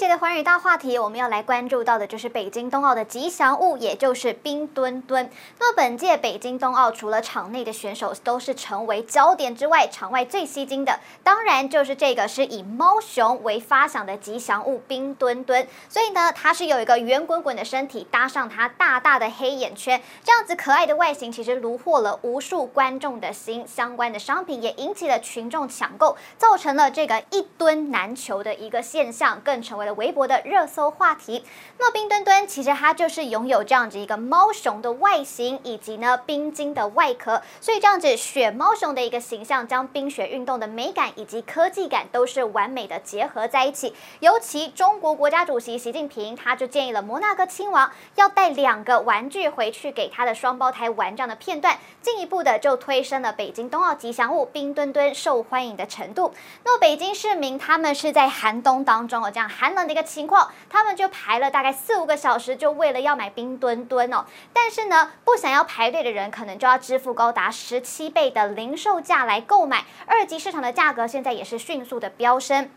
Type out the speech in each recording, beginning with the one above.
这一节的寰宇大话题，我们要来关注到的就是北京冬奥的吉祥物，也就是冰墩墩。那么本届北京冬奥，除了场内的选手都是成为焦点之外，场外最吸睛的，当然就是这个是以猫熊为发想的吉祥物冰墩墩。所以呢，它是有一个圆滚滚的身体，搭上它大大的黑眼圈，这样子可爱的外形，其实虏获了无数观众的心。相关的商品也引起了群众抢购，造成了这个一墩难求的一个现象，更。成为了微博的热搜话题。那么冰墩墩其实它就是拥有这样子一个猫熊的外形，以及呢冰晶的外壳，所以这样子雪猫熊的一个形象，将冰雪运动的美感以及科技感都是完美的结合在一起。尤其中国国家主席习近平他就建议了摩纳哥亲王要带两个玩具回去给他的双胞胎玩，这样的片段进一步的就推升了北京冬奥吉祥物冰墩墩受欢迎的程度。那么北京市民他们是在寒冬当中哦，这样。寒冷这样的一个情况，他们就排了大概四五个小时，就为了要买冰墩墩哦。但是呢，不想要排队的人，可能就要支付高达十七倍的零售价来购买。二级市场的价格现在也是迅速的飙升。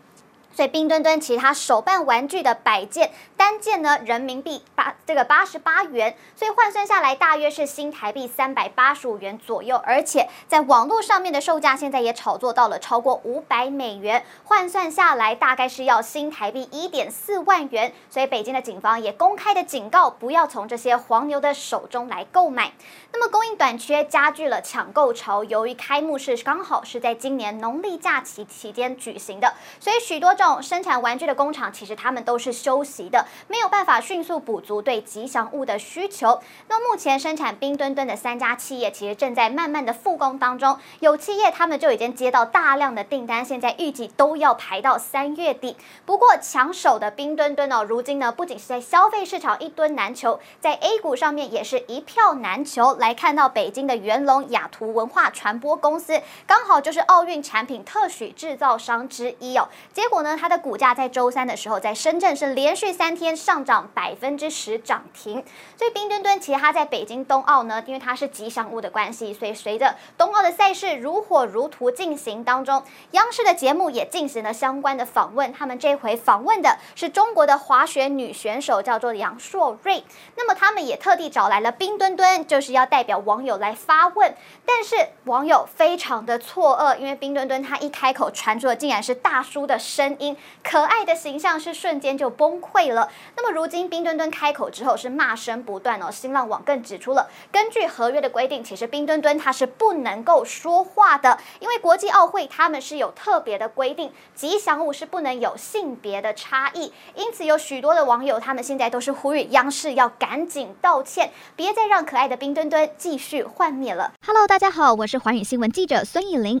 所以冰墩墩其他手办玩具的摆件单件呢，人民币八这个八十八元，所以换算下来大约是新台币三百八十五元左右。而且在网络上面的售价现在也炒作到了超过五百美元，换算下来大概是要新台币一点四万元。所以北京的警方也公开的警告，不要从这些黄牛的手中来购买。那么供应短缺加剧了抢购潮，由于开幕式刚好是在今年农历假期期间举行的，所以许多。生产玩具的工厂其实他们都是休息的，没有办法迅速补足对吉祥物的需求。那目前生产冰墩墩的三家企业其实正在慢慢的复工当中，有企业他们就已经接到大量的订单，现在预计都要排到三月底。不过抢手的冰墩墩哦，如今呢不仅是在消费市场一墩难求，在 A 股上面也是一票难求。来看到北京的元龙雅图文化传播公司，刚好就是奥运产品特许制造商之一哦，结果呢？它的股价在周三的时候，在深圳是连续三天上涨百分之十涨停。所以冰墩墩其实它在北京冬奥呢，因为它是吉祥物的关系，所以随着冬奥的赛事如火如荼进行当中，央视的节目也进行了相关的访问。他们这回访问的是中国的滑雪女选手，叫做杨硕瑞。那么他们也特地找来了冰墩墩，就是要代表网友来发问。但是网友非常的错愕，因为冰墩墩他一开口传出的竟然是大叔的声音。可爱的形象是瞬间就崩溃了。那么如今冰墩墩开口之后是骂声不断哦。新浪网更指出了，根据合约的规定，其实冰墩墩它是不能够说话的，因为国际奥会他们是有特别的规定，吉祥物是不能有性别的差异。因此有许多的网友他们现在都是呼吁央视要赶紧道歉，别再让可爱的冰墩墩继续幻灭了。Hello，大家好，我是寰宇新闻记者孙艺玲。